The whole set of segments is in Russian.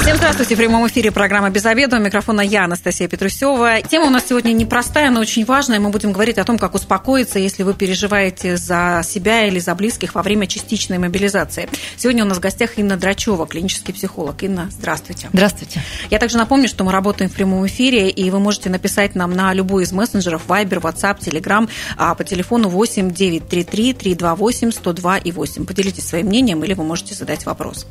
Всем здравствуйте. В прямом эфире программа «Без обеда». У микрофона я, Анастасия Петрусева. Тема у нас сегодня непростая, но очень важная. Мы будем говорить о том, как успокоиться, если вы переживаете за себя или за близких во время частичной мобилизации. Сегодня у нас в гостях Инна Драчева, клинический психолог. Инна, здравствуйте. Здравствуйте. Я также напомню, что мы работаем в прямом эфире, и вы можете написать нам на любой из мессенджеров Viber, WhatsApp, Telegram а по телефону 8 933 328 102 и 8. Поделитесь своим мнением или вы можете задать вопрос.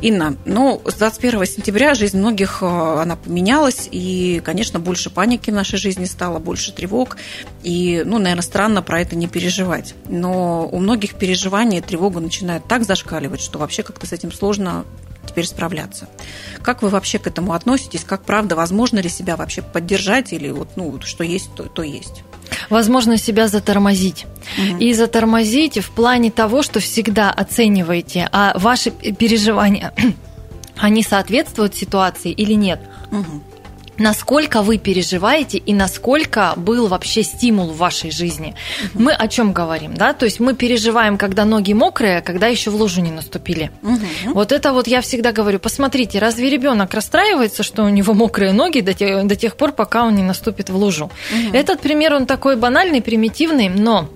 Инна, ну, с 21 сентября жизнь многих, э, она поменялась, и, конечно, больше паники в нашей жизни стало, больше тревог, и, ну, наверное, странно про это не переживать. Но у многих переживания тревога начинает так зашкаливать, что вообще как-то с этим сложно теперь справляться. Как вы вообще к этому относитесь? Как правда, возможно ли себя вообще поддержать или вот, ну, что есть, то, то есть? Возможно себя затормозить. Угу. И затормозить в плане того, что всегда оцениваете, а ваши переживания, они соответствуют ситуации или нет. Угу насколько вы переживаете и насколько был вообще стимул в вашей жизни. Угу. Мы о чем говорим, да? То есть мы переживаем, когда ноги мокрые, а когда еще в лужу не наступили. Угу. Вот это вот я всегда говорю, посмотрите, разве ребенок расстраивается, что у него мокрые ноги до тех, до тех пор, пока он не наступит в лужу? Угу. Этот пример, он такой банальный, примитивный, но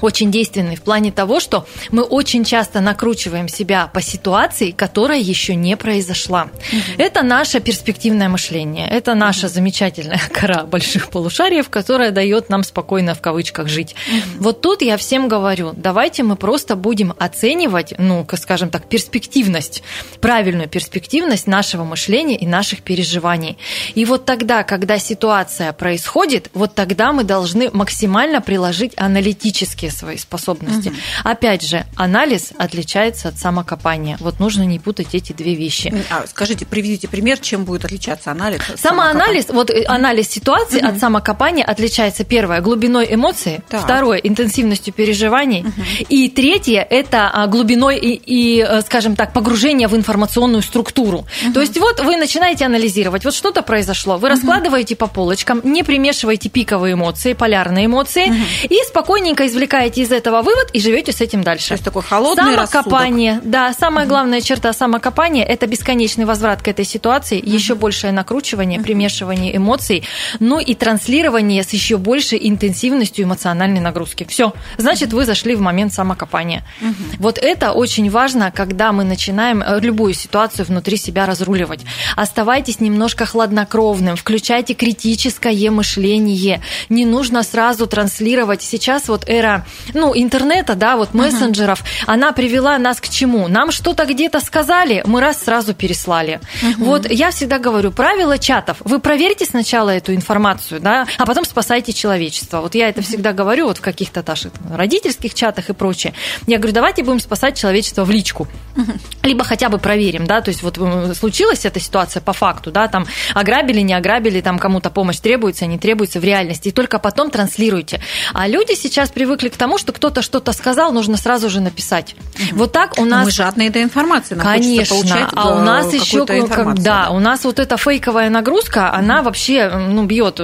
очень действенный в плане того, что мы очень часто накручиваем себя по ситуации, которая еще не произошла. Угу. Это наше перспективное мышление, это наша угу. замечательная кора больших полушариев, которая дает нам спокойно в кавычках жить. Угу. Вот тут я всем говорю, давайте мы просто будем оценивать, ну, скажем так, перспективность, правильную перспективность нашего мышления и наших переживаний. И вот тогда, когда ситуация происходит, вот тогда мы должны максимально приложить аналитические развитие своей способности. Угу. Опять же, анализ отличается от самокопания. Вот нужно не путать эти две вещи. А, скажите, приведите пример, чем будет отличаться анализ? Самоанализ, вот э, анализ ситуации угу. от самокопания отличается первое глубиной эмоций, так. второе интенсивностью переживаний, угу. и третье это а, глубиной и, и, э, скажем так, погружение в информационную структуру. Угу. То есть вот вы начинаете анализировать, вот что-то произошло, вы угу. раскладываете по полочкам, не примешиваете пиковые эмоции, полярные эмоции, угу. и спокойненько извлекаете извлекаете из этого вывод и живете с этим дальше. То есть такой холодный Самокопание, рассудок. да, самая угу. главная черта самокопания – это бесконечный возврат к этой ситуации, угу. еще большее накручивание, угу. примешивание эмоций, ну и транслирование с еще большей интенсивностью эмоциональной нагрузки. Все, значит, вы зашли в момент самокопания. Угу. Вот это очень важно, когда мы начинаем э, любую ситуацию внутри себя разруливать. Оставайтесь немножко хладнокровным, включайте критическое мышление. Не нужно сразу транслировать. Сейчас вот эра ну, интернета, да, вот мессенджеров, uh-huh. она привела нас к чему? Нам что-то где-то сказали, мы раз сразу переслали. Uh-huh. Вот я всегда говорю, правила чатов. Вы проверьте сначала эту информацию, да, а потом спасайте человечество. Вот я это всегда говорю вот в каких-то наших родительских чатах и прочее. Я говорю, давайте будем спасать человечество в личку. Uh-huh. Либо хотя бы проверим, да, то есть вот случилась эта ситуация по факту, да, там ограбили, не ограбили, там кому-то помощь требуется, не требуется в реальности, и только потом транслируйте. А люди сейчас привыкли к тому, что кто-то что-то сказал, нужно сразу же написать. Угу. Вот так у нас... Мы жадные до информации. Нам Конечно. А у нас еще, как, да, у нас вот эта фейковая нагрузка, она вообще ну, бьет,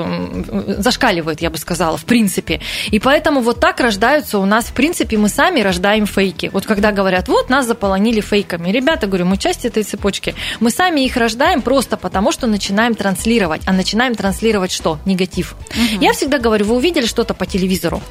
зашкаливает, я бы сказала, в принципе. И поэтому вот так рождаются у нас, в принципе, мы сами рождаем фейки. Вот когда говорят, вот нас заполонили фейками. Ребята, говорю, мы часть этой цепочки. Мы сами их рождаем просто потому, что начинаем транслировать. А начинаем транслировать что? Негатив. Угу. Я всегда говорю, вы увидели что-то по телевизору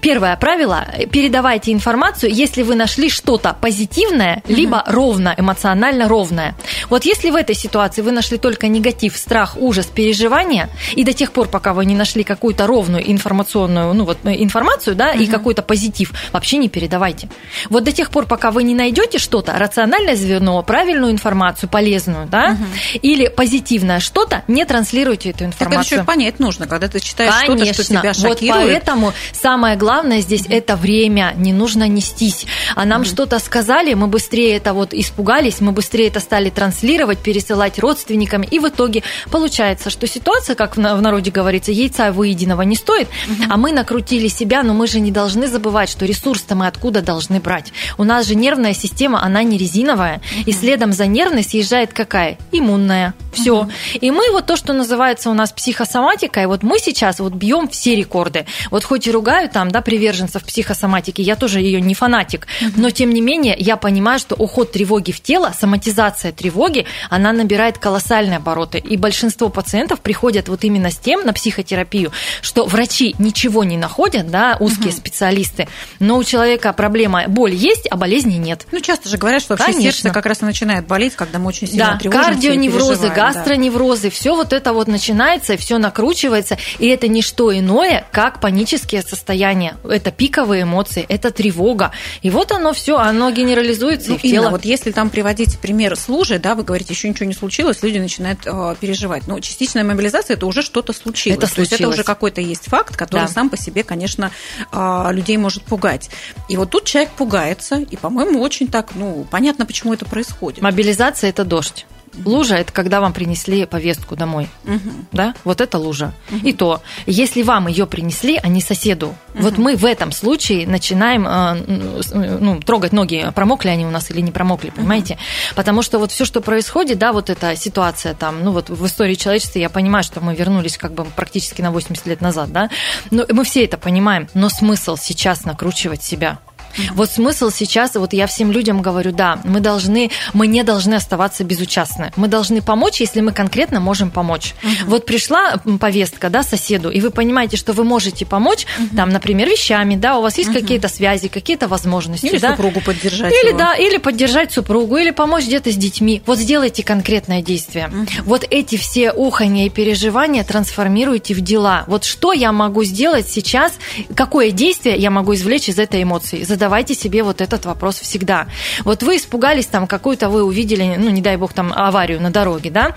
первое правило – передавайте информацию, если вы нашли что-то позитивное, угу. либо ровно, эмоционально ровное. Вот если в этой ситуации вы нашли только негатив, страх, ужас, переживания, и до тех пор, пока вы не нашли какую-то ровную информационную ну, вот, информацию, да, угу. и какой-то позитив, вообще не передавайте. Вот до тех пор, пока вы не найдете что-то, рациональное звено, правильную информацию, полезную, да, угу. или позитивное что-то, не транслируйте эту информацию. Так это еще понять нужно, когда ты читаешь что-то, что тебя шокирует. Вот поэтому самое самое главное здесь это время, не нужно нестись. А нам что-то сказали, мы быстрее это вот испугались, мы быстрее это стали транслировать, пересылать родственникам, и в итоге получается, что ситуация, как в народе говорится, яйца выеденного не стоит, а мы накрутили себя, но мы же не должны забывать, что ресурс-то мы откуда должны брать. У нас же нервная система, она не резиновая, и следом за нервной съезжает какая? Иммунная. Все. И мы вот то, что называется у нас психосоматикой, вот мы сейчас вот бьем все рекорды. Вот хоть и ругаю там, да, приверженцев психосоматики, я тоже ее не фанатик, но тем не менее я понимаю, что уход тревоги в тело, соматизация тревоги, она набирает колоссальные обороты. И большинство пациентов приходят вот именно с тем на психотерапию, что врачи ничего не находят, да, узкие угу. специалисты, но у человека проблема, боль есть, а болезни нет. Ну, часто же говорят, что вообще Конечно. сердце как раз и начинает болеть, когда мы очень сильно да, тревожимся кардионеврозы, гастроневрозы, да. все вот это вот начинается, все накручивается, и это не что иное, как панические состояния. Это пиковые эмоции, это тревога. И вот оно все, оно генерализуется ну, в тело. Вот если там приводить пример с лужей, да, вы говорите, еще ничего не случилось, люди начинают э, переживать. Но частичная мобилизация это уже что-то случилось. Это случилось. То есть это уже какой-то есть факт, который да. сам по себе, конечно, э, людей может пугать. И вот тут человек пугается, и, по-моему, очень так, ну, понятно, почему это происходит. Мобилизация это дождь. Лужа – это когда вам принесли повестку домой. Угу. Да? Вот это лужа. Угу. И то, если вам ее принесли, а не соседу, угу. вот мы в этом случае начинаем э, ну, трогать ноги, промокли они у нас или не промокли, понимаете? Угу. Потому что вот все, что происходит, да, вот эта ситуация там, ну вот в истории человечества, я понимаю, что мы вернулись как бы практически на 80 лет назад, да, но мы все это понимаем, но смысл сейчас накручивать себя – вот смысл сейчас, вот я всем людям говорю, да, мы должны, мы не должны оставаться безучастны. Мы должны помочь, если мы конкретно можем помочь. Угу. Вот пришла повестка, да, соседу, и вы понимаете, что вы можете помочь, угу. там, например, вещами, да, у вас есть какие-то связи, какие-то возможности. Или да? супругу поддержать. Или, его. да, или поддержать супругу, или помочь где-то с детьми. Вот сделайте конкретное действие. Вот эти все уханья и переживания трансформируйте в дела. Вот что я могу сделать сейчас, какое действие я могу извлечь из этой эмоции? Задавайте себе вот этот вопрос всегда. Вот вы испугались, там, какую-то вы увидели, ну, не дай бог, там, аварию на дороге, да,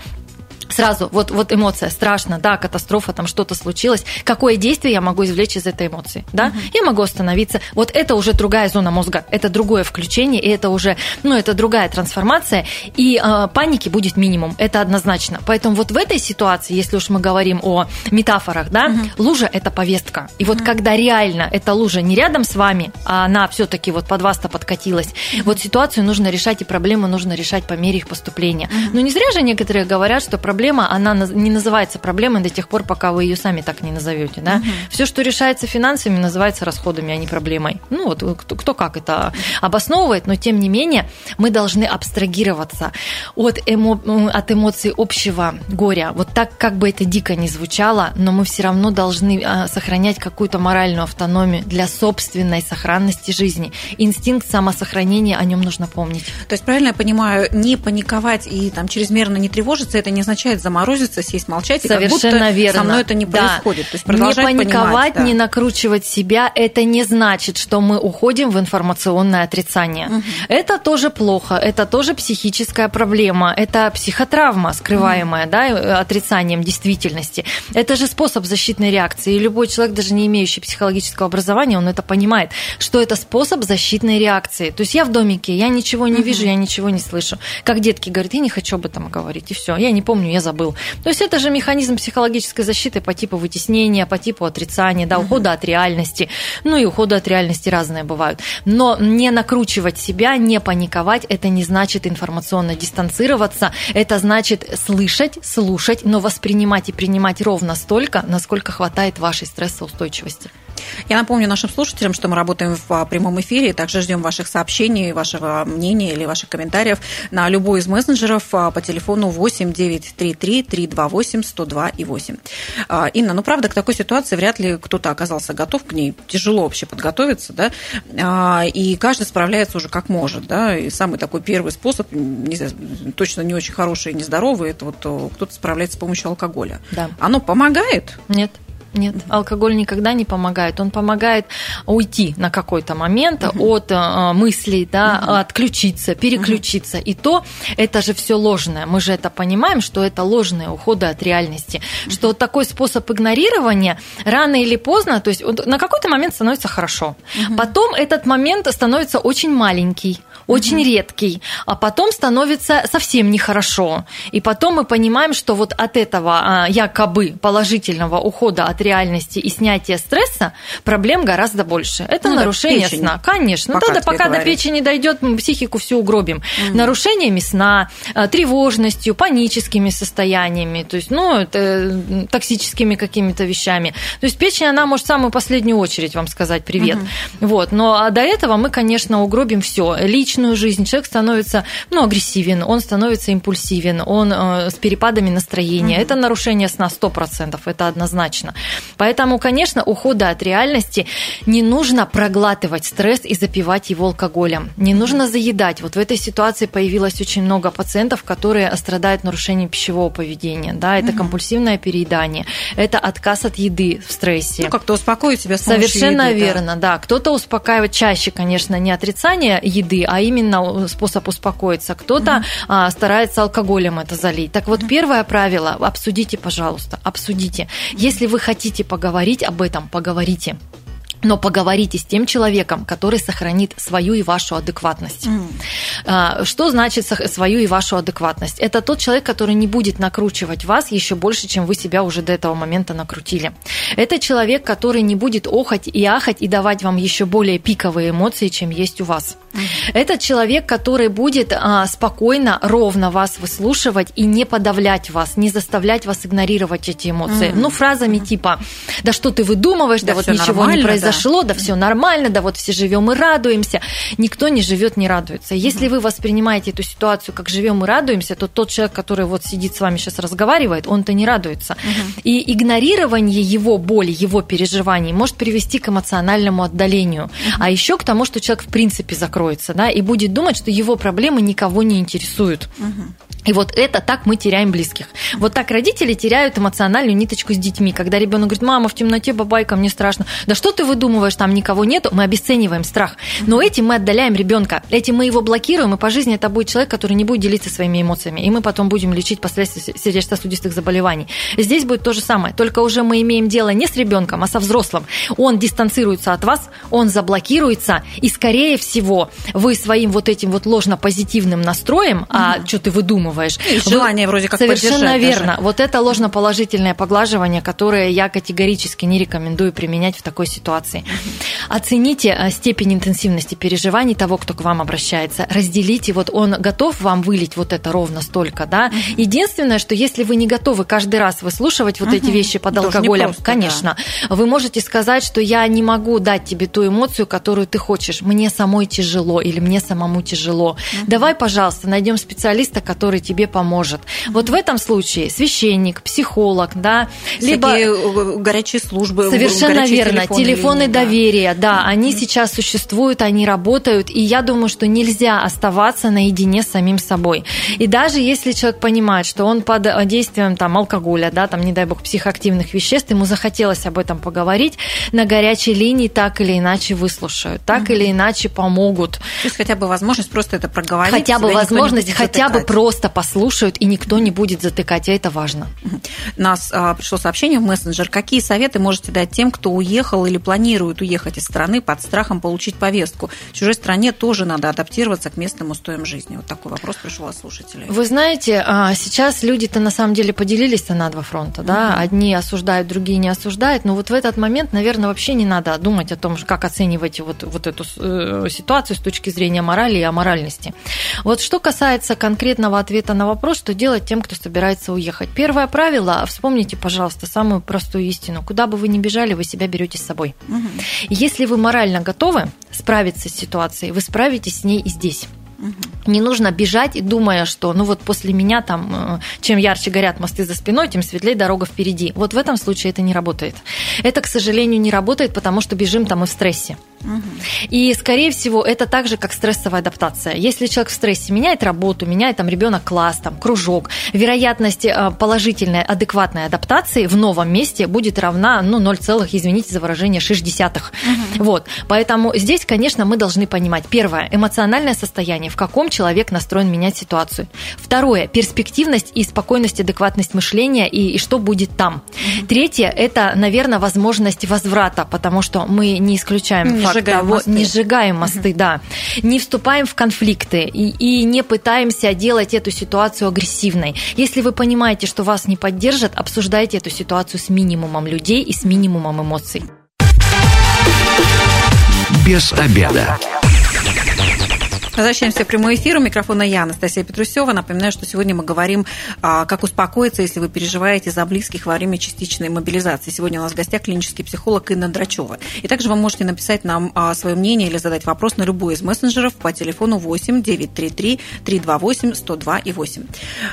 сразу вот, вот эмоция страшно, да, катастрофа, там что-то случилось, какое действие я могу извлечь из этой эмоции, да, угу. я могу остановиться, вот это уже другая зона мозга, это другое включение, и это уже, ну, это другая трансформация, и э, паники будет минимум, это однозначно, поэтому вот в этой ситуации, если уж мы говорим о метафорах, да, угу. лужа – это повестка, и вот угу. когда реально эта лужа не рядом с вами, а она все-таки вот под вас-то подкатилась, угу. вот ситуацию нужно решать, и проблему нужно решать по мере их поступления. Угу. Ну, не зря же некоторые говорят, что проблема она не называется проблемой до тех пор, пока вы ее сами так не назовете. Да? Угу. Все, что решается финансами, называется расходами, а не проблемой. Ну вот кто, кто как это обосновывает, но тем не менее мы должны абстрагироваться от, эмо, от эмоций общего горя. Вот так, как бы это дико не звучало, но мы все равно должны а, сохранять какую-то моральную автономию для собственной сохранности жизни. Инстинкт самосохранения, о нем нужно помнить. То есть, правильно я понимаю, не паниковать и там чрезмерно не тревожиться, это не означает, означает заморозиться, сесть, молчать, и Совершенно как будто верно. со мной это не да. происходит. То есть не паниковать, да. не накручивать себя, это не значит, что мы уходим в информационное отрицание. Угу. Это тоже плохо, это тоже психическая проблема, это психотравма, скрываемая угу. да, э, отрицанием действительности. Это же способ защитной реакции. И любой человек, даже не имеющий психологического образования, он это понимает, что это способ защитной реакции. То есть я в домике, я ничего не угу. вижу, я ничего не слышу. Как детки говорят, я не хочу об этом говорить, и все. Я не помню, я забыл. То есть это же механизм психологической защиты по типу вытеснения, по типу отрицания, да, ухода от реальности. Ну и ухода от реальности разные бывают. Но не накручивать себя, не паниковать, это не значит информационно дистанцироваться, это значит слышать, слушать, но воспринимать и принимать ровно столько, насколько хватает вашей стрессоустойчивости. Я напомню нашим слушателям, что мы работаем в а, прямом эфире, также ждем ваших сообщений, вашего мнения или ваших комментариев на любой из мессенджеров а, по телефону 8 933 328 102 и 8. А, Инна, ну правда, к такой ситуации вряд ли кто-то оказался готов к ней. Тяжело вообще подготовиться, да, и каждый справляется уже как может, да, и самый такой первый способ, не знаю, точно не очень хороший и нездоровый, это вот кто-то справляется с помощью алкоголя. Да. Оно помогает? Нет. Нет. Алкоголь никогда не помогает. Он помогает уйти на какой-то момент угу. от э, мыслей, да, угу. отключиться, переключиться. Угу. И то это же все ложное. Мы же это понимаем, что это ложные уходы от реальности. Угу. Что такой способ игнорирования рано или поздно, то есть на какой-то момент становится хорошо. Угу. Потом этот момент становится очень маленький очень угу. редкий, а потом становится совсем нехорошо. И потом мы понимаем, что вот от этого а, якобы положительного ухода от реальности и снятия стресса проблем гораздо больше. Это ну, нарушение сна. Конечно. Пока, да, пока до печени дойдет, мы психику всю угробим. Угу. Нарушениями сна, а, тревожностью, паническими состояниями, то есть, ну, это, токсическими какими-то вещами. То есть печень, она может в самую последнюю очередь вам сказать привет. Угу. Вот. Но до этого мы, конечно, угробим все. Лично личную жизнь, человек становится ну, агрессивен, он становится импульсивен, он э, с перепадами настроения. Mm-hmm. Это нарушение сна 100%, это однозначно. Поэтому, конечно, ухода от реальности не нужно проглатывать стресс и запивать его алкоголем. Не нужно заедать. Вот в этой ситуации появилось очень много пациентов, которые страдают нарушением пищевого поведения. Да, это mm-hmm. компульсивное переедание, это отказ от еды в стрессе. Ну, как-то успокоить себя с Совершенно еды, верно, да. да. Кто-то успокаивает чаще, конечно, не отрицание еды, а именно способ успокоиться. Кто-то mm-hmm. старается алкоголем это залить. Так вот, mm-hmm. первое правило – обсудите, пожалуйста, обсудите. Если вы хотите поговорить об этом, поговорите но поговорите с тем человеком, который сохранит свою и вашу адекватность. Mm. Что значит свою и вашу адекватность? Это тот человек, который не будет накручивать вас еще больше, чем вы себя уже до этого момента накрутили. Это человек, который не будет охать и ахать и давать вам еще более пиковые эмоции, чем есть у вас. Это человек, который будет а, спокойно, ровно вас выслушивать и не подавлять вас, не заставлять вас игнорировать эти эмоции. Mm. Ну, фразами mm. типа «Да что ты выдумываешь? Да, да вот ничего не произошло» да, да все нормально, да вот все живем и радуемся. Никто не живет, не радуется. Если вы воспринимаете эту ситуацию как живем и радуемся, то тот человек, который вот сидит с вами сейчас разговаривает, он-то не радуется. И игнорирование его боли, его переживаний может привести к эмоциональному отдалению. А еще к тому, что человек в принципе закроется, да, и будет думать, что его проблемы никого не интересуют. И вот это так мы теряем близких. Вот так родители теряют эмоциональную ниточку с детьми. Когда ребенок говорит, мама, в темноте бабайка, мне страшно. Да что ты выдумываешь, там никого нету, мы обесцениваем страх. Но этим мы отдаляем ребенка. Этим мы его блокируем, и по жизни это будет человек, который не будет делиться своими эмоциями. И мы потом будем лечить последствия сердечно-сосудистых заболеваний. Здесь будет то же самое, только уже мы имеем дело не с ребенком, а со взрослым. Он дистанцируется от вас, он заблокируется, и скорее всего вы своим вот этим вот ложно-позитивным настроем, угу. а что ты выдумываешь. И желание вроде как Совершенно верно. Даже. Вот это ложноположительное поглаживание, которое я категорически не рекомендую применять в такой ситуации. Оцените э, степень интенсивности переживаний того, кто к вам обращается. Разделите, вот он готов вам вылить вот это ровно столько, да. Единственное, что если вы не готовы каждый раз выслушивать вот эти вещи под алкоголем, просто, конечно, да. вы можете сказать, что я не могу дать тебе ту эмоцию, которую ты хочешь. Мне самой тяжело или мне самому тяжело. Давай, пожалуйста, найдем специалиста, который тебе поможет. Вот в этом случае священник, психолог, да, либо э, горячие службы, совершенно верно, телефоны, телефоны линии, доверия, да, да mm-hmm. они сейчас существуют, они работают, и я думаю, что нельзя оставаться наедине с самим собой. И даже если человек понимает, что он под действием там алкоголя, да, там не дай бог психоактивных веществ, ему захотелось об этом поговорить, на горячей линии так или иначе выслушают, так mm-hmm. или иначе помогут. То есть хотя бы возможность просто это проговорить. Хотя бы возможность, хотя бы просто послушают, и никто не будет затыкать, а это важно. У нас а, пришло сообщение в мессенджер. Какие советы можете дать тем, кто уехал или планирует уехать из страны под страхом получить повестку? В чужой стране тоже надо адаптироваться к местным устоям жизни. Вот такой вопрос пришел от слушателей. Вы знаете, а, сейчас люди-то на самом деле поделились на два фронта. Да? Угу. Одни осуждают, другие не осуждают. Но вот в этот момент, наверное, вообще не надо думать о том, как оценивать вот, вот эту э, ситуацию с точки зрения морали и аморальности. Вот что касается конкретного ответа на вопрос, что делать тем, кто собирается уехать. Первое правило, вспомните, пожалуйста, самую простую истину. Куда бы вы ни бежали, вы себя берете с собой. Угу. Если вы морально готовы справиться с ситуацией, вы справитесь с ней и здесь. Не нужно бежать, думая, что ну вот после меня там, э, чем ярче горят мосты за спиной, тем светлее дорога впереди. Вот в этом случае это не работает. Это, к сожалению, не работает, потому что бежим там и в стрессе. И, скорее всего, это так же, как стрессовая адаптация. Если человек в стрессе меняет работу, меняет там ребенок класс, там, кружок, вероятность э, положительной, адекватной адаптации в новом месте будет равна, ну, 0, извините за выражение, 60. Угу. Вот. Поэтому здесь, конечно, мы должны понимать, первое, эмоциональное состояние, в каком человек настроен менять ситуацию. Второе, перспективность и спокойность, адекватность мышления и, и что будет там. Угу. Третье, это, наверное, возможность возврата, потому что мы не исключаем не факт того, мосты. не сжигаем мосты, угу. да, не вступаем в конфликты и, и не пытаемся делать эту ситуацию агрессивной. Если вы понимаете, что вас не поддержат, обсуждайте эту ситуацию с минимумом людей и с минимумом эмоций. Без обеда. Возвращаемся в прямой эфир. У микрофона я, Анастасия Петрусева. Напоминаю, что сегодня мы говорим, а, как успокоиться, если вы переживаете за близких во время частичной мобилизации. Сегодня у нас в гостях клинический психолог Инна Драчева. И также вы можете написать нам а, свое мнение или задать вопрос на любой из мессенджеров по телефону 8 933 328 102 и 8.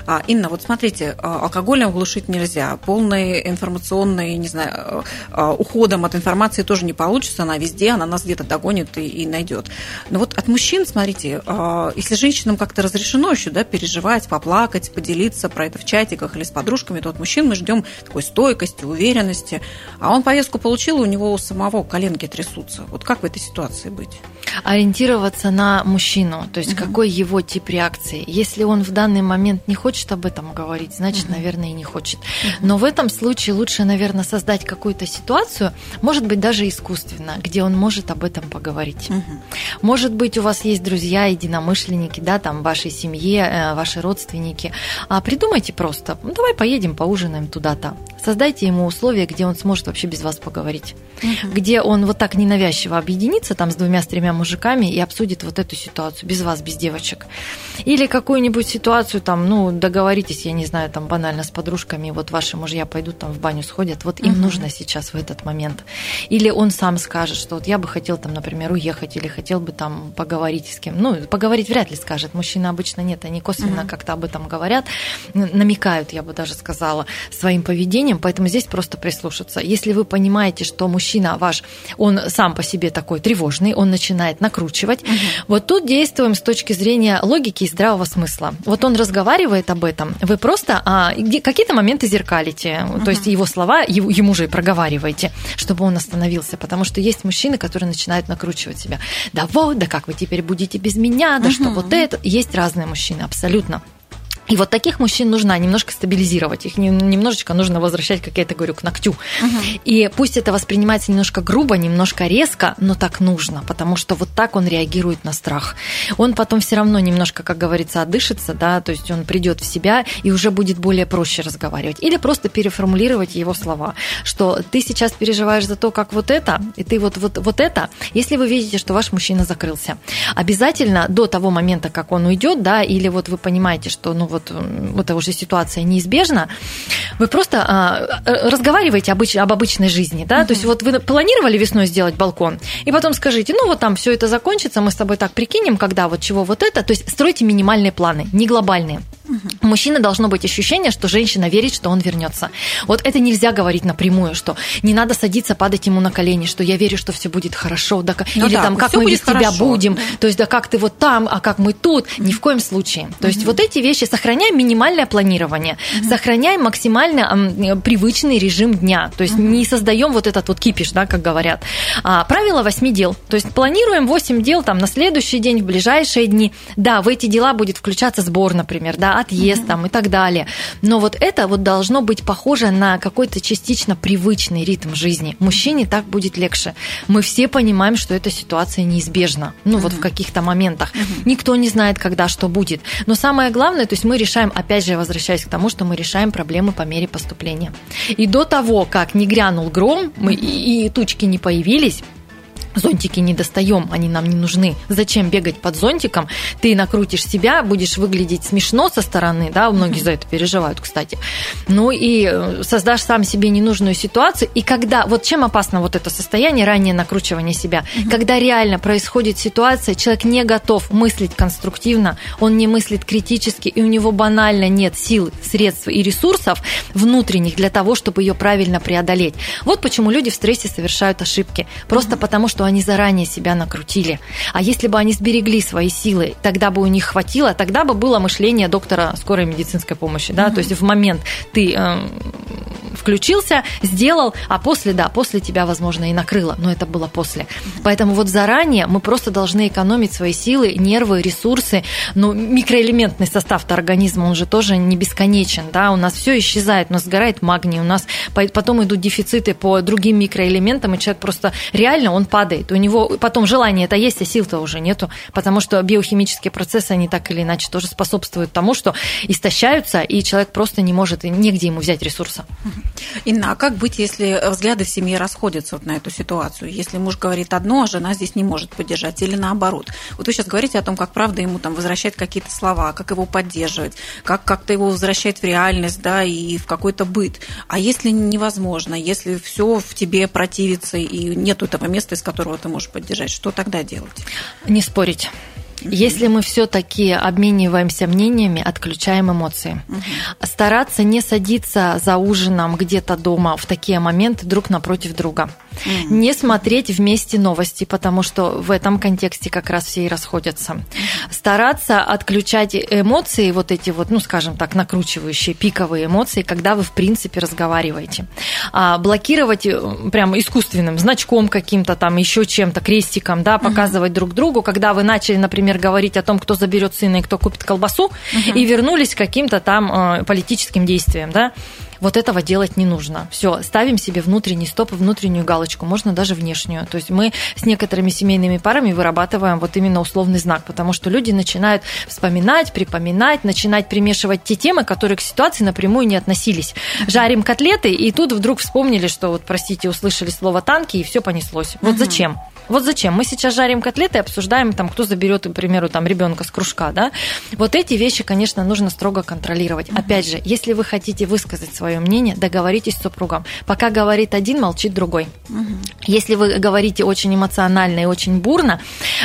А, Инна, вот смотрите, алкоголем глушить нельзя. Полный информационный, не знаю, уходом от информации тоже не получится. Она везде, она нас где-то догонит и, и найдет. Но вот от мужчин, смотрите, а, если женщинам как-то разрешено еще да, переживать, поплакать, поделиться про это в чатиках или с подружками, то от мужчин мы ждем такой стойкости, уверенности. А он повестку получил, у него у самого коленки трясутся. Вот как в этой ситуации быть? Ориентироваться на мужчину, то есть угу. какой его тип реакции. Если он в данный момент не хочет об этом говорить, значит, угу. наверное, и не хочет. Угу. Но в этом случае лучше, наверное, создать какую-то ситуацию, может быть, даже искусственно, где он может об этом поговорить. Угу. Может быть, у вас есть друзья, единомышленники, да, там, вашей семье, э, ваши родственники. А придумайте просто, ну, давай поедем, поужинаем туда-то. Создайте ему условия, где он сможет вообще без вас поговорить. Угу. Где он вот так ненавязчиво объединится там с двумя, с тремя мужиками и обсудит вот эту ситуацию без вас, без девочек. Или какую-нибудь ситуацию там, ну, договоритесь, я не знаю, там банально с подружками, вот ваши мужья пойдут там в баню сходят, вот им угу. нужно сейчас в этот момент. Или он сам скажет, что вот я бы хотел там, например, уехать или хотел бы там поговорить с кем. Ну, поговорить вряд ли скажет. Мужчины обычно нет, они косвенно угу. как-то об этом говорят, намекают, я бы даже сказала, своим поведением, поэтому здесь просто прислушаться. Если вы понимаете, что мужчина ваш, он сам по себе такой тревожный, он начинает накручивать, угу. вот тут действуем с точки зрения логики и здравого смысла. Вот он разговаривает об этом, вы просто а, какие-то моменты зеркалите, угу. то есть его слова ему же и проговариваете, чтобы он остановился, потому что есть мужчины, которые начинают накручивать себя. Да вот, да как вы теперь будете без меня, да угу. что вот это. Есть разные мужчины, абсолютно. И вот таких мужчин нужно немножко стабилизировать, их немножечко нужно возвращать, как я это говорю, к ногтю. Угу. И пусть это воспринимается немножко грубо, немножко резко, но так нужно, потому что вот так он реагирует на страх. Он потом все равно немножко, как говорится, отдышится, да, то есть он придет в себя и уже будет более проще разговаривать. Или просто переформулировать его слова, что ты сейчас переживаешь за то, как вот это, и ты вот, вот, вот это, если вы видите, что ваш мужчина закрылся, обязательно до того момента, как он уйдет, да, или вот вы понимаете, что, ну, вот, вот эта уже ситуация неизбежна, вы просто а, разговариваете обыч, об обычной жизни, да, угу. то есть вот вы планировали весной сделать балкон, и потом скажите, ну вот там все это закончится, мы с тобой так прикинем, когда вот чего вот это, то есть стройте минимальные планы, не глобальные. Угу. У мужчины должно быть ощущение, что женщина верит, что он вернется. Вот это нельзя говорить напрямую, что не надо садиться, падать ему на колени, что я верю, что все будет хорошо, да, ну или да, там как мы без хорошо, тебя будем, то есть да как ты вот там, а как мы тут, ни в коем случае. То есть вот эти вещи сохраняем минимальное планирование, угу. сохраняем максимально привычный режим дня, то есть угу. не создаем вот этот вот кипиш, да, как говорят. А, правило восьми дел, то есть планируем 8 дел там на следующий день, в ближайшие дни. Да, в эти дела будет включаться сбор, например, да, отъезд там и так далее. Но вот это вот должно быть похоже на какой-то частично привычный ритм жизни. Мужчине так будет легче. Мы все понимаем, что эта ситуация неизбежна. Ну, вот в каких-то моментах. Никто не знает, когда что будет. Но самое главное, то есть мы решаем, опять же, возвращаясь к тому, что мы решаем проблемы по мере поступления. И до того, как не грянул гром, мы, и, и тучки не появились, Зонтики не достаем, они нам не нужны. Зачем бегать под зонтиком? Ты накрутишь себя, будешь выглядеть смешно со стороны, да, многие за это переживают, кстати. Ну и э, создашь сам себе ненужную ситуацию. И когда, вот чем опасно вот это состояние, раннее накручивание себя, когда реально происходит ситуация, человек не готов мыслить конструктивно, он не мыслит критически, и у него банально нет сил, средств и ресурсов внутренних для того, чтобы ее правильно преодолеть. Вот почему люди в стрессе совершают ошибки. Просто потому, что что они заранее себя накрутили. А если бы они сберегли свои силы, тогда бы у них хватило, тогда бы было мышление доктора скорой медицинской помощи. Да? Mm-hmm. То есть в момент ты э, включился, сделал, а после, да, после тебя, возможно, и накрыло, но это было после. Поэтому вот заранее мы просто должны экономить свои силы, нервы, ресурсы. Ну, микроэлементный состав организма, он же тоже не бесконечен, да, у нас все исчезает, у нас сгорает магний, у нас потом идут дефициты по другим микроэлементам, и человек просто реально он падает. У него потом желание это есть, а сил-то уже нету, потому что биохимические процессы, они так или иначе тоже способствуют тому, что истощаются, и человек просто не может, негде ему взять ресурса. Инна, а как быть, если взгляды в семье расходятся вот на эту ситуацию? Если муж говорит одно, а жена здесь не может поддержать, или наоборот? Вот вы сейчас говорите о том, как правда ему там возвращать какие-то слова, как его поддерживать, как как-то его возвращать в реальность, да, и в какой-то быт. А если невозможно, если все в тебе противится и нет этого места, из которого ты можешь поддержать, что тогда делать? Не спорить. Если мы все-таки обмениваемся мнениями, отключаем эмоции. Угу. Стараться не садиться за ужином где-то дома в такие моменты друг напротив друга. Угу. Не смотреть вместе новости, потому что в этом контексте как раз все и расходятся. Стараться отключать эмоции, вот эти вот, ну, скажем так, накручивающие, пиковые эмоции, когда вы, в принципе, разговариваете. А блокировать э, прям искусственным значком каким-то там, еще чем-то, крестиком, да, показывать угу. друг другу, когда вы начали, например, говорить о том, кто заберет сына и кто купит колбасу, угу. и вернулись к каким-то там э, политическим действиям, да вот этого делать не нужно. Все, ставим себе внутренний стоп, внутреннюю галочку, можно даже внешнюю. То есть мы с некоторыми семейными парами вырабатываем вот именно условный знак, потому что люди начинают вспоминать, припоминать, начинать примешивать те темы, которые к ситуации напрямую не относились. Жарим котлеты, и тут вдруг вспомнили, что вот, простите, услышали слово танки, и все понеслось. Вот угу. зачем? Вот зачем? Мы сейчас жарим котлеты и обсуждаем, там, кто заберет, к примеру, там, ребенка с кружка, да? Вот эти вещи, конечно, нужно строго контролировать. Mm-hmm. Опять же, если вы хотите высказать свое мнение, договоритесь с супругом. Пока говорит один, молчит другой. Mm-hmm. Если вы говорите очень эмоционально и очень бурно,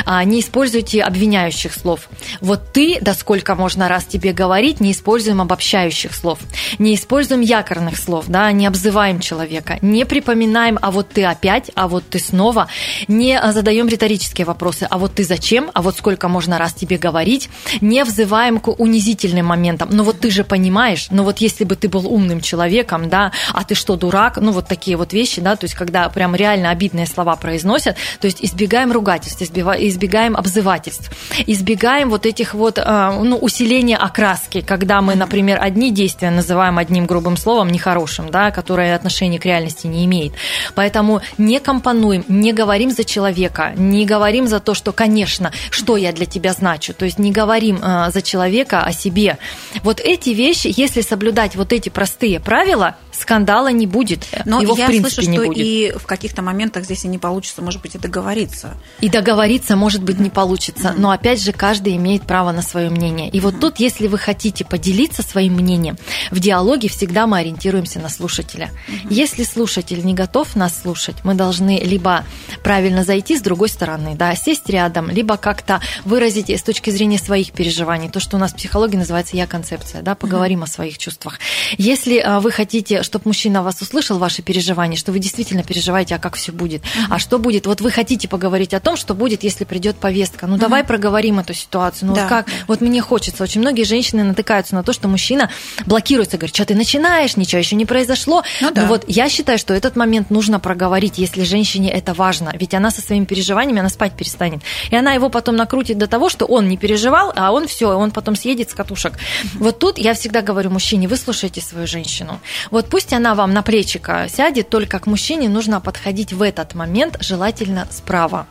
а, не используйте обвиняющих слов. Вот ты, да сколько можно раз тебе говорить, не используем обобщающих слов. Не используем якорных слов, да, не обзываем человека, не припоминаем, а вот ты опять, а вот ты снова, не не а, задаем риторические вопросы, а вот ты зачем, а вот сколько можно раз тебе говорить, не взываем к унизительным моментам. Ну вот ты же понимаешь, ну вот если бы ты был умным человеком, да, а ты что, дурак, ну вот такие вот вещи, да, то есть когда прям реально обидные слова произносят, то есть избегаем ругательств, избегаем обзывательств, избегаем вот этих вот, а, ну, усиления окраски, когда мы, например, одни действия называем одним грубым словом нехорошим, да, которое отношения к реальности не имеет. Поэтому не компонуем, не говорим за человека, человека, не говорим за то, что, конечно, что я для тебя значу, то есть не говорим э, за человека о себе. Вот эти вещи, если соблюдать вот эти простые правила, скандала не будет. Но Его, я в принципе, слышу, что будет. и в каких-то моментах здесь и не получится, может быть, и договориться. И договориться, может быть, не получится. Но опять же, каждый имеет право на свое мнение. И вот тут, если вы хотите поделиться своим мнением, в диалоге всегда мы ориентируемся на слушателя. Если слушатель не готов нас слушать, мы должны либо правильно зайти с другой стороны, да, сесть рядом, либо как-то выразить с точки зрения своих переживаний, то, что у нас в психологии называется я-концепция, да, поговорим о своих чувствах. Если а, вы хотите чтобы мужчина вас услышал, ваши переживания, что вы действительно переживаете, а как все будет. Uh-huh. А что будет? Вот вы хотите поговорить о том, что будет, если придет повестка. Ну, uh-huh. давай проговорим эту ситуацию. Ну, да. вот как? Вот мне хочется. Очень многие женщины натыкаются на то, что мужчина блокируется, говорит, что ты начинаешь, ничего еще не произошло. Ну, да. вот я считаю, что этот момент нужно проговорить, если женщине это важно. Ведь она со своими переживаниями, она спать перестанет. И она его потом накрутит до того, что он не переживал, а он все, он потом съедет с катушек. Вот тут я всегда говорю мужчине, вы слушайте свою женщину. Вот пусть она вам на плечико сядет, только к мужчине нужно подходить в этот момент, желательно справа.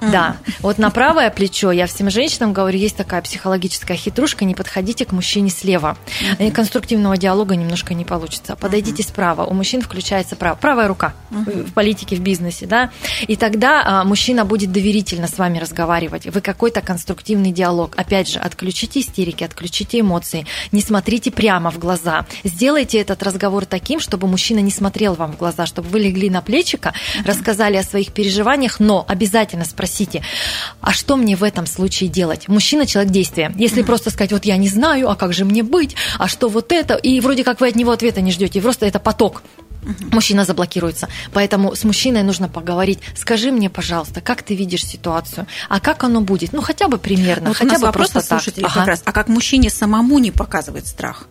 Mm-hmm. Да, вот на правое плечо, я всем женщинам говорю, есть такая психологическая хитрушка, не подходите к мужчине слева. Mm-hmm. Конструктивного диалога немножко не получится. Подойдите mm-hmm. справа, у мужчин включается право, правая рука mm-hmm. в политике, в бизнесе, да, и тогда мужчина будет доверительно с вами разговаривать. Вы какой-то конструктивный диалог. Опять же, отключите истерики, отключите эмоции, не смотрите прямо в глаза. Сделайте этот разговор таким, чтобы мужчина не смотрел вам в глаза, чтобы вы легли на плечико, рассказали о своих переживаниях, но обязательно спросите, а что мне в этом случае делать? Мужчина человек действия. Если просто сказать, вот я не знаю, а как же мне быть, а что вот это, и вроде как вы от него ответа не ждете, просто это поток угу. мужчина заблокируется. Поэтому с мужчиной нужно поговорить. Скажи мне, пожалуйста, как ты видишь ситуацию? А как оно будет? Ну, хотя бы примерно, вот хотя бы просто так. Ага. как раз. А как мужчине самому не показывать страх?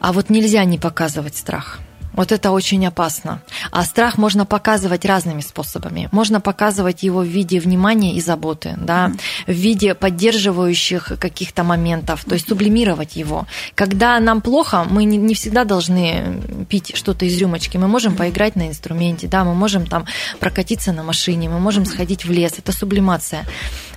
А вот нельзя не показывать страх. Вот это очень опасно. А страх можно показывать разными способами. Можно показывать его в виде внимания и заботы, да, в виде поддерживающих каких-то моментов, то есть сублимировать его. Когда нам плохо, мы не, не всегда должны пить что-то из рюмочки. Мы можем поиграть на инструменте, да, мы можем там прокатиться на машине, мы можем сходить в лес. Это сублимация.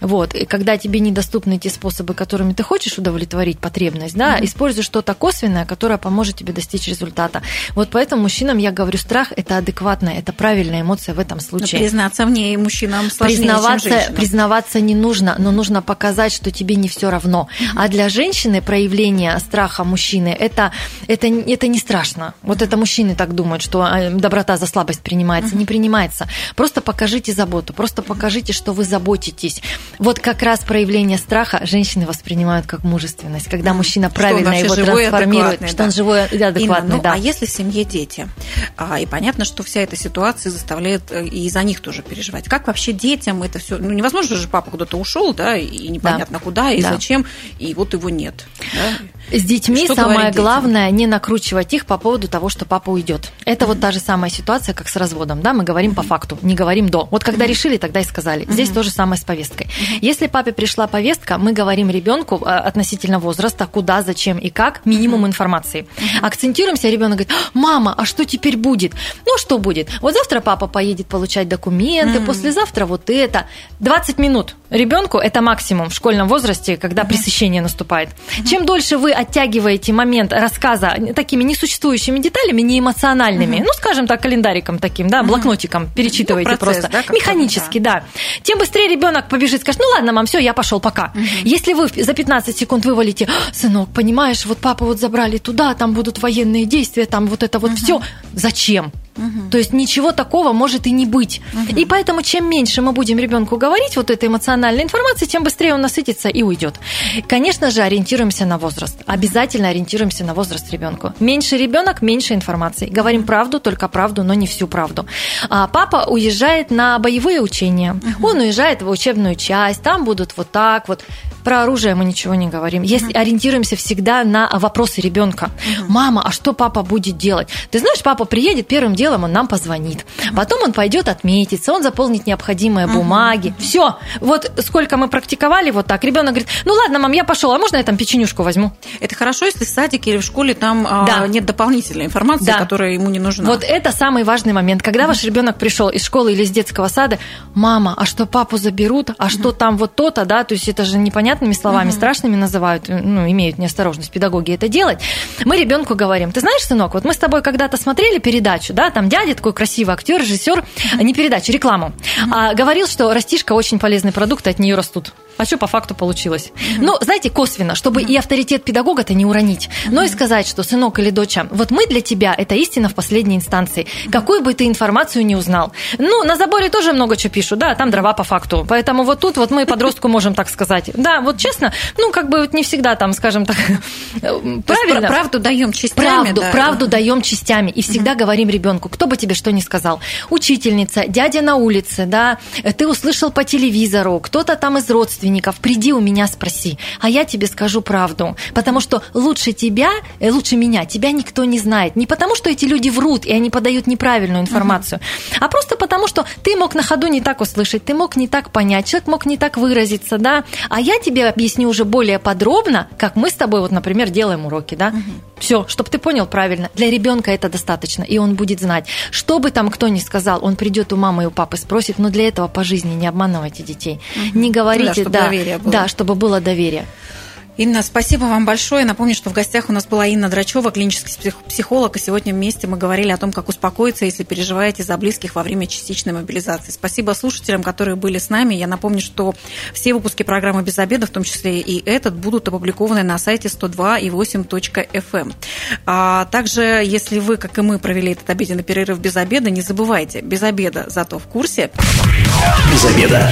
Вот. И когда тебе недоступны те способы, которыми ты хочешь удовлетворить потребность, да, mm-hmm. используй что-то косвенное, которое поможет тебе достичь результата. Вот поэтому Поэтому мужчинам я говорю, страх – это адекватная, это правильная эмоция в этом случае. Но признаться в ней мужчинам сложнее, признаваться, чем женщинам. Признаваться не нужно, но нужно показать, что тебе не все равно. А для женщины проявление страха мужчины это, это, это не страшно. Вот это мужчины так думают, что а, доброта за слабость принимается. Не принимается. Просто покажите заботу, просто покажите, что вы заботитесь. Вот как раз проявление страха женщины воспринимают как мужественность, когда мужчина правильно его трансформирует, что он живой и адекватный. Инна, ну, да. А если в семье дети. А, и понятно, что вся эта ситуация заставляет э, и за них тоже переживать. Как вообще детям это все? Ну, невозможно же папа куда-то ушел, да, и непонятно да. куда, и да. зачем, и вот его нет. Да? С детьми самое главное не накручивать их по поводу того, что папа уйдет. Это mm-hmm. вот та же самая ситуация, как с разводом, да, мы говорим mm-hmm. по факту, не говорим до. Вот когда mm-hmm. решили, тогда и сказали. Здесь то же самое с повесткой. Если папе пришла повестка, мы говорим ребенку э, относительно возраста, куда, зачем и как, минимум информации. Акцентируемся, ребенок говорит, мама, а что теперь будет? Ну, что будет? Вот завтра папа поедет получать документы, послезавтра вот это. 20 минут ребенку это максимум в школьном возрасте, когда пресыщение наступает. Чем дольше вы оттягиваете момент рассказа такими несуществующими деталями, не эмоциональными, mm-hmm. ну, скажем так, календариком таким, да, блокнотиком mm-hmm. перечитываете ну, процесс, просто, да, механически, да. да. Тем быстрее ребенок побежит, скажет, ну ладно, мам, все, я пошел, пока. Mm-hmm. Если вы за 15 секунд вывалите, сынок, понимаешь, вот папа вот забрали туда, там будут военные действия, там вот это вот mm-hmm. все, зачем? Угу. То есть ничего такого может и не быть. Угу. И поэтому чем меньше мы будем ребенку говорить вот этой эмоциональной информации, тем быстрее он насытится и уйдет. Конечно же, ориентируемся на возраст. Обязательно ориентируемся на возраст ребенку. Меньше ребенок, меньше информации. Говорим правду, только правду, но не всю правду. А папа уезжает на боевые учения. Угу. Он уезжает в учебную часть, там будут вот так вот. Про оружие мы ничего не говорим. Если угу. ориентируемся всегда на вопросы ребенка. Угу. Мама, а что папа будет делать? Ты знаешь, папа приедет первым делом он нам позвонит. Потом он пойдет отметиться, он заполнит необходимые бумаги. Все. Вот сколько мы практиковали вот так. Ребенок говорит, ну ладно, мам, я пошел, а можно я там печенюшку возьму? Это хорошо, если в садике или в школе там а, да. нет дополнительной информации, да. которая ему не нужна. Вот это самый важный момент. Когда ваш ребенок пришел из школы или из детского сада, мама, а что папу заберут, а что там вот то-то, да, то есть это же непонятными словами, страшными называют, ну, имеют неосторожность педагоги это делать. Мы ребенку говорим, ты знаешь, сынок, вот мы с тобой когда-то смотрели передачу, да, там дядя такой красивый актер, режиссер, не передачу, рекламу, а, говорил, что растишка очень полезный продукт, от нее растут. А что по факту получилось? Mm-hmm. Ну, знаете, косвенно, чтобы mm-hmm. и авторитет педагога-то не уронить, mm-hmm. но и сказать, что сынок или доча, вот мы для тебя это истина в последней инстанции. Mm-hmm. Какую бы ты информацию не узнал. Ну, на заборе тоже много чего пишут, да, там дрова по факту. Поэтому вот тут вот мы подростку можем так сказать. Да, вот честно, ну, как бы вот не всегда там, скажем так, правильно. Правду даем частями. Правду, да. правду даем частями. И всегда mm-hmm. говорим ребенку, кто бы тебе что ни сказал. Учительница, дядя на улице, да, ты услышал по телевизору, кто-то там из родственников, приди у меня спроси, а я тебе скажу правду. Потому что лучше тебя, э, лучше меня, тебя никто не знает. Не потому, что эти люди врут, и они подают неправильную информацию, uh-huh. а просто потому, что ты мог на ходу не так услышать, ты мог не так понять, человек мог не так выразиться, да, а я тебе объясню уже более подробно, как мы с тобой, вот, например, делаем уроки, да. Uh-huh. Все, чтобы ты понял правильно. Для ребенка это достаточно, и он будет знать. Что бы там кто ни сказал, он придет у мамы и у папы спросит, но для этого по жизни не обманывайте детей. Угу. Не говорите, да, доверие было. Да, чтобы было доверие. Инна, спасибо вам большое. Напомню, что в гостях у нас была Инна Драчева, клинический психолог, и сегодня вместе мы говорили о том, как успокоиться, если переживаете за близких во время частичной мобилизации. Спасибо слушателям, которые были с нами. Я напомню, что все выпуски программы «Без обеда», в том числе и этот, будут опубликованы на сайте 102 и 8.fm. Эм. А также, если вы, как и мы, провели этот обеденный перерыв без обеда, не забывайте, без обеда, зато в курсе. Без обеда.